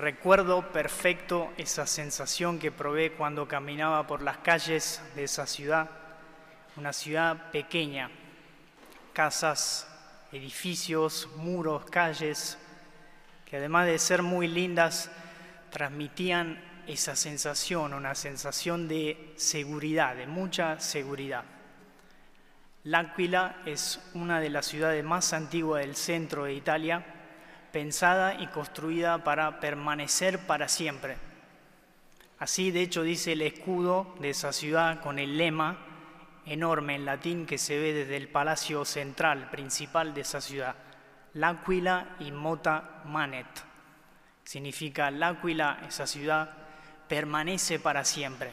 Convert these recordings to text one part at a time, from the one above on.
Recuerdo perfecto esa sensación que probé cuando caminaba por las calles de esa ciudad, una ciudad pequeña, casas, edificios, muros, calles, que además de ser muy lindas, transmitían esa sensación, una sensación de seguridad, de mucha seguridad. L'Aquila es una de las ciudades más antiguas del centro de Italia, pensada y construida para permanecer para siempre. Así, de hecho, dice el escudo de esa ciudad con el lema enorme en latín que se ve desde el palacio central principal de esa ciudad, L'Aquila Mota manet. Significa L'Aquila, esa ciudad, permanece para siempre.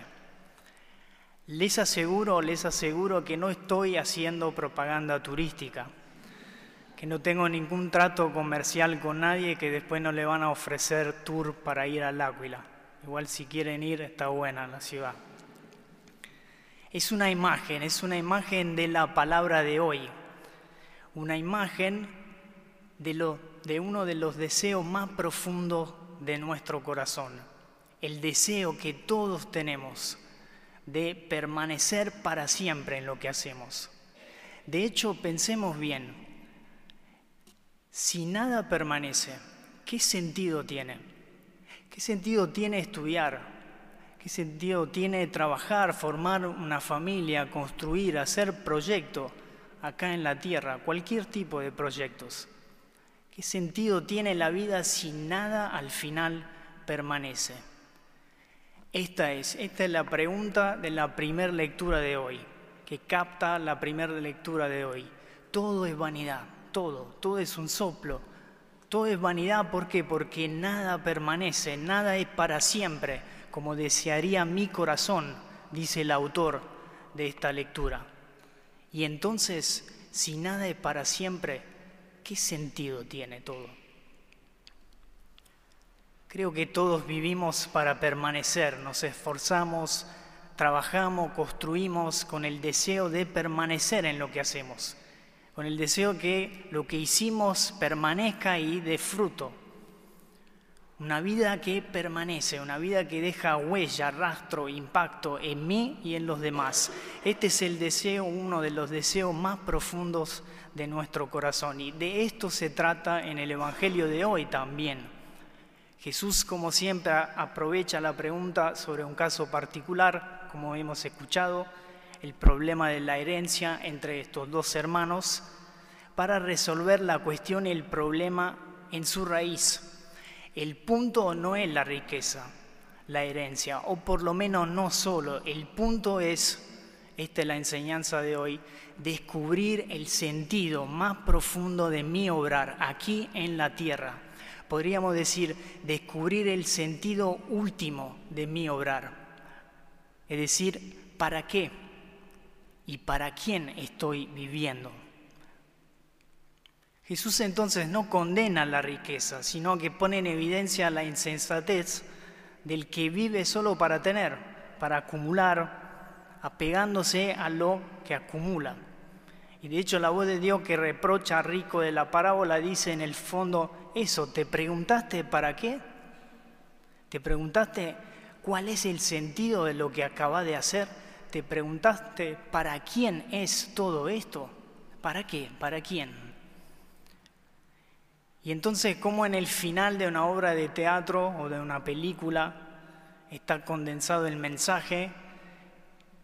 Les aseguro, les aseguro que no estoy haciendo propaganda turística que no tengo ningún trato comercial con nadie que después no le van a ofrecer tour para ir al Áquila. Igual si quieren ir está buena la ciudad. Es una imagen, es una imagen de la palabra de hoy, una imagen de, de uno de los deseos más profundos de nuestro corazón, el deseo que todos tenemos de permanecer para siempre en lo que hacemos. De hecho, pensemos bien, si nada permanece, ¿qué sentido tiene? ¿Qué sentido tiene estudiar? ¿Qué sentido tiene trabajar, formar una familia, construir, hacer proyectos acá en la tierra, cualquier tipo de proyectos? ¿Qué sentido tiene la vida si nada al final permanece? Esta es, esta es la pregunta de la primera lectura de hoy, que capta la primera lectura de hoy. Todo es vanidad todo, todo es un soplo, todo es vanidad, ¿por qué? Porque nada permanece, nada es para siempre, como desearía mi corazón, dice el autor de esta lectura. Y entonces, si nada es para siempre, ¿qué sentido tiene todo? Creo que todos vivimos para permanecer, nos esforzamos, trabajamos, construimos con el deseo de permanecer en lo que hacemos con el deseo que lo que hicimos permanezca y dé fruto. Una vida que permanece, una vida que deja huella, rastro, impacto en mí y en los demás. Este es el deseo, uno de los deseos más profundos de nuestro corazón. Y de esto se trata en el Evangelio de hoy también. Jesús, como siempre, aprovecha la pregunta sobre un caso particular, como hemos escuchado, el problema de la herencia entre estos dos hermanos para resolver la cuestión y el problema en su raíz. El punto no es la riqueza, la herencia, o por lo menos no solo, el punto es, esta es la enseñanza de hoy, descubrir el sentido más profundo de mi obrar aquí en la tierra. Podríamos decir, descubrir el sentido último de mi obrar. Es decir, ¿para qué? Y para quién estoy viviendo. Jesús entonces no condena la riqueza, sino que pone en evidencia la insensatez del que vive solo para tener, para acumular, apegándose a lo que acumula. Y de hecho la voz de Dios que reprocha a rico de la parábola dice en el fondo eso, ¿te preguntaste para qué? ¿Te preguntaste cuál es el sentido de lo que acaba de hacer? ¿Te preguntaste para quién es todo esto? ¿Para qué? ¿Para quién? Y entonces, ¿cómo en el final de una obra de teatro o de una película está condensado el mensaje?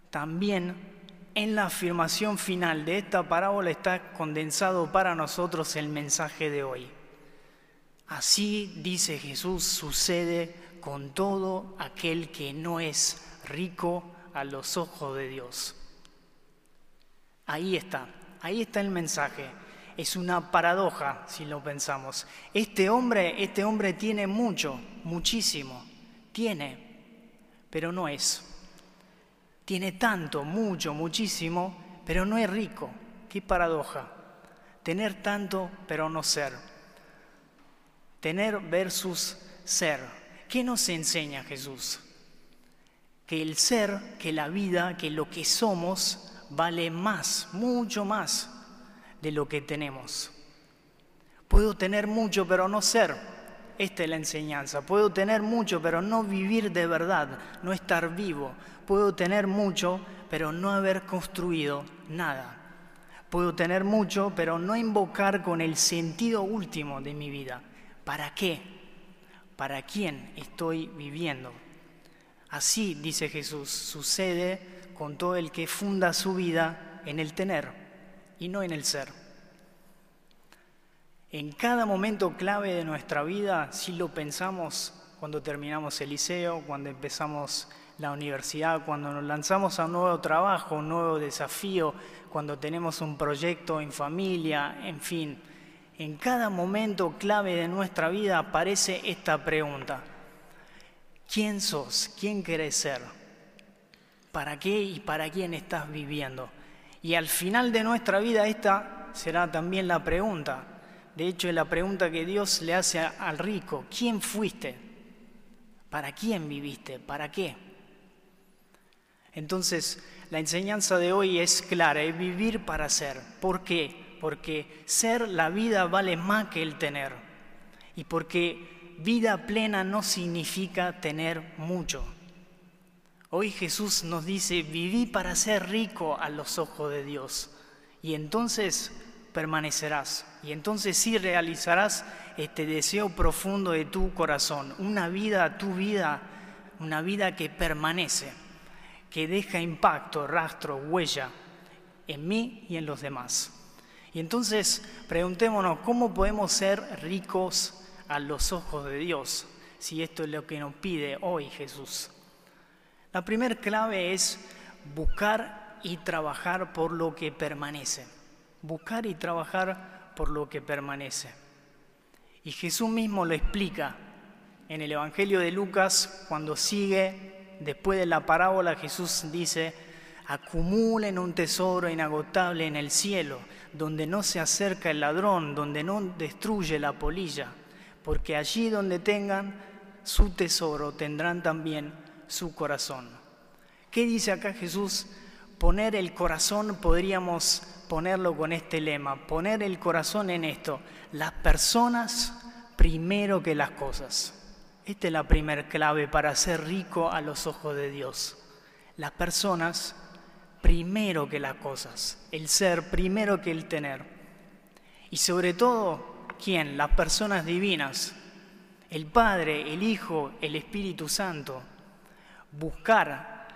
También en la afirmación final de esta parábola está condensado para nosotros el mensaje de hoy. Así, dice Jesús, sucede con todo aquel que no es rico a los ojos de Dios. Ahí está, ahí está el mensaje. Es una paradoja si lo pensamos. Este hombre, este hombre tiene mucho, muchísimo, tiene, pero no es. Tiene tanto, mucho, muchísimo, pero no es rico. Qué paradoja. Tener tanto, pero no ser. Tener versus ser. ¿Qué nos enseña Jesús? Que el ser, que la vida, que lo que somos vale más, mucho más de lo que tenemos. Puedo tener mucho pero no ser. Esta es la enseñanza. Puedo tener mucho, pero no vivir de verdad, no estar vivo. Puedo tener mucho, pero no haber construido nada. Puedo tener mucho, pero no invocar con el sentido último de mi vida. ¿Para qué? ¿Para quién estoy viviendo? Así, dice Jesús, sucede con todo el que funda su vida en el tener y no en el ser. En cada momento clave de nuestra vida, si lo pensamos cuando terminamos el liceo, cuando empezamos la universidad, cuando nos lanzamos a un nuevo trabajo, un nuevo desafío, cuando tenemos un proyecto en familia, en fin, en cada momento clave de nuestra vida aparece esta pregunta. ¿Quién sos? ¿Quién querés ser? ¿Para qué y para quién estás viviendo? Y al final de nuestra vida esta será también la pregunta. De hecho, es la pregunta que Dios le hace al rico. ¿Quién fuiste? ¿Para quién viviste? ¿Para qué? Entonces, la enseñanza de hoy es clara, es vivir para ser. ¿Por qué? Porque ser la vida vale más que el tener. Y porque vida plena no significa tener mucho. Hoy Jesús nos dice, viví para ser rico a los ojos de Dios. Y entonces permanecerás. Y entonces sí realizarás este deseo profundo de tu corazón, una vida, tu vida, una vida que permanece, que deja impacto, rastro, huella en mí y en los demás. Y entonces preguntémonos, ¿cómo podemos ser ricos a los ojos de Dios? Si esto es lo que nos pide hoy Jesús. La primera clave es buscar y trabajar por lo que permanece buscar y trabajar por lo que permanece. Y Jesús mismo lo explica en el Evangelio de Lucas, cuando sigue, después de la parábola, Jesús dice, acumulen un tesoro inagotable en el cielo, donde no se acerca el ladrón, donde no destruye la polilla, porque allí donde tengan su tesoro tendrán también su corazón. ¿Qué dice acá Jesús? Poner el corazón podríamos ponerlo con este lema, poner el corazón en esto, las personas primero que las cosas. Esta es la primera clave para ser rico a los ojos de Dios. Las personas primero que las cosas, el ser primero que el tener. Y sobre todo, ¿quién? Las personas divinas, el Padre, el Hijo, el Espíritu Santo. Buscar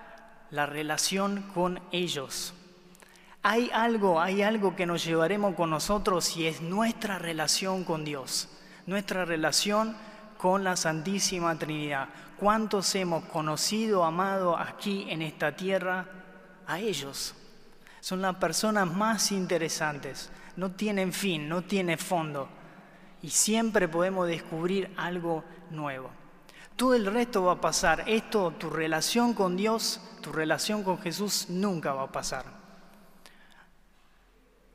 la relación con ellos hay algo, hay algo que nos llevaremos con nosotros y es nuestra relación con Dios, nuestra relación con la Santísima Trinidad. ¿Cuántos hemos conocido, amado aquí en esta tierra? A ellos. Son las personas más interesantes. No tienen fin, no tienen fondo. Y siempre podemos descubrir algo nuevo. Todo el resto va a pasar. Esto, tu relación con Dios, tu relación con Jesús, nunca va a pasar.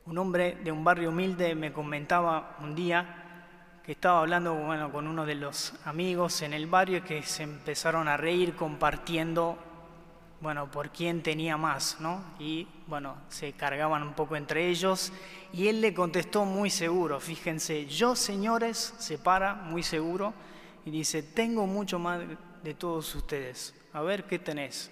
Un hombre de un barrio humilde me comentaba un día que estaba hablando bueno, con uno de los amigos en el barrio que se empezaron a reír compartiendo, bueno, por quién tenía más, ¿no? Y bueno, se cargaban un poco entre ellos y él le contestó muy seguro, fíjense, yo señores, se para muy seguro y dice, tengo mucho más de todos ustedes, a ver qué tenés.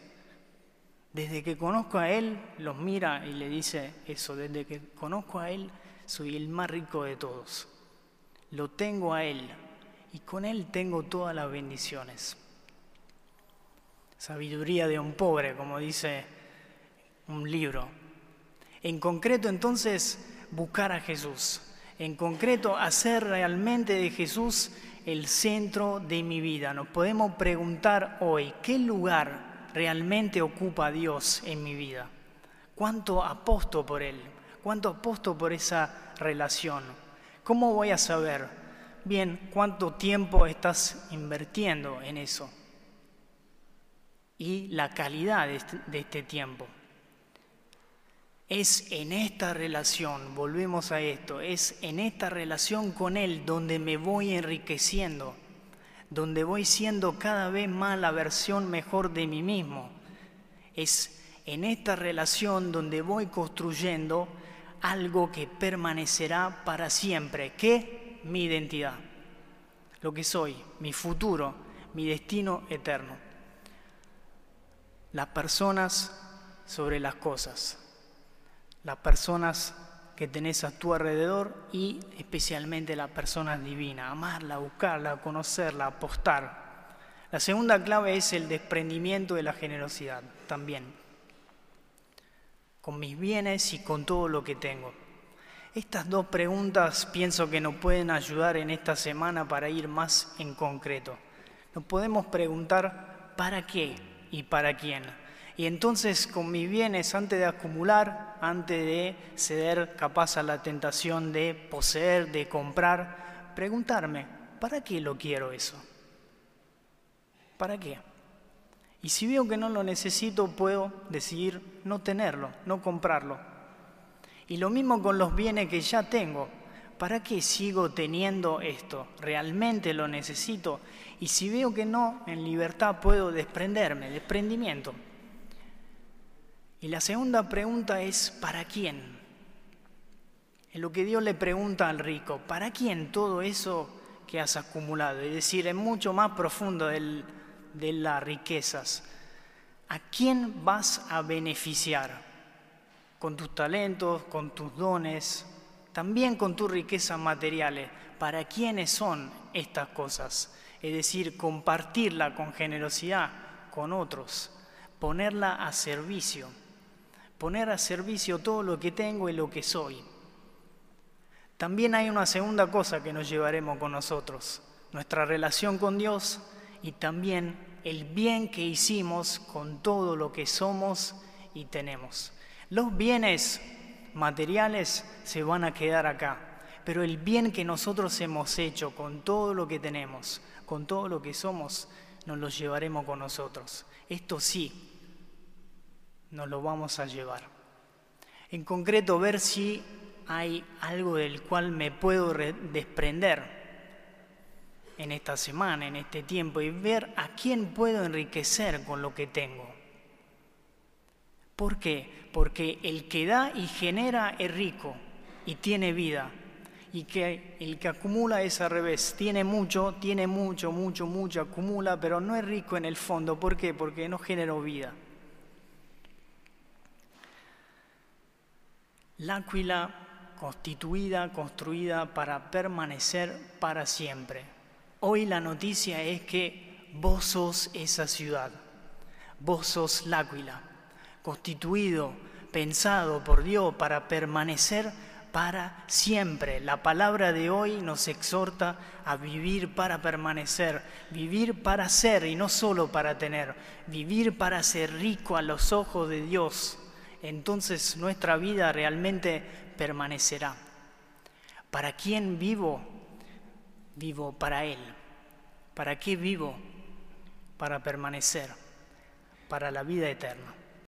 Desde que conozco a Él, los mira y le dice eso, desde que conozco a Él, soy el más rico de todos. Lo tengo a Él y con Él tengo todas las bendiciones. Sabiduría de un pobre, como dice un libro. En concreto entonces, buscar a Jesús. En concreto, hacer realmente de Jesús el centro de mi vida. Nos podemos preguntar hoy, ¿qué lugar realmente ocupa Dios en mi vida? ¿Cuánto aposto por Él? ¿Cuánto aposto por esa relación? ¿Cómo voy a saber? Bien, ¿cuánto tiempo estás invirtiendo en eso? Y la calidad de este, de este tiempo. Es en esta relación, volvemos a esto, es en esta relación con Él donde me voy enriqueciendo donde voy siendo cada vez más la versión mejor de mí mismo. Es en esta relación donde voy construyendo algo que permanecerá para siempre, que mi identidad. lo que soy, mi futuro, mi destino eterno. Las personas sobre las cosas, las personas que tenés a tu alrededor y especialmente las personas divinas, amarla, buscarla, conocerla, apostar. La segunda clave es el desprendimiento de la generosidad también, con mis bienes y con todo lo que tengo. Estas dos preguntas pienso que nos pueden ayudar en esta semana para ir más en concreto. Nos podemos preguntar ¿para qué y para quién? Y entonces con mis bienes, antes de acumular, antes de ceder capaz a la tentación de poseer, de comprar, preguntarme, ¿para qué lo quiero eso? ¿Para qué? Y si veo que no lo necesito, puedo decidir no tenerlo, no comprarlo. Y lo mismo con los bienes que ya tengo. ¿Para qué sigo teniendo esto? ¿Realmente lo necesito? Y si veo que no, en libertad puedo desprenderme, desprendimiento. Y la segunda pregunta es, ¿para quién? En lo que Dios le pregunta al rico, ¿para quién todo eso que has acumulado? Es decir, es mucho más profundo del de las riquezas. ¿A quién vas a beneficiar? Con tus talentos, con tus dones, también con tus riquezas materiales. ¿Para quiénes son estas cosas? Es decir, compartirla con generosidad con otros, ponerla a servicio, poner a servicio todo lo que tengo y lo que soy. También hay una segunda cosa que nos llevaremos con nosotros, nuestra relación con Dios y también el bien que hicimos con todo lo que somos y tenemos. Los bienes materiales se van a quedar acá, pero el bien que nosotros hemos hecho con todo lo que tenemos, con todo lo que somos, nos lo llevaremos con nosotros. Esto sí, nos lo vamos a llevar. En concreto, ver si hay algo del cual me puedo desprender en esta semana, en este tiempo, y ver a quién puedo enriquecer con lo que tengo. ¿Por qué? Porque el que da y genera es rico y tiene vida. Y que el que acumula es al revés, tiene mucho, tiene mucho, mucho, mucho, acumula, pero no es rico en el fondo. ¿Por qué? Porque no generó vida. La áquila constituida, construida para permanecer para siempre. Hoy la noticia es que vos sos esa ciudad, vos sos Láquila, constituido, pensado por Dios para permanecer para siempre. La palabra de hoy nos exhorta a vivir para permanecer, vivir para ser y no solo para tener, vivir para ser rico a los ojos de Dios. Entonces nuestra vida realmente permanecerá. ¿Para quién vivo? vivo para Él. ¿Para qué vivo? Para permanecer, para la vida eterna.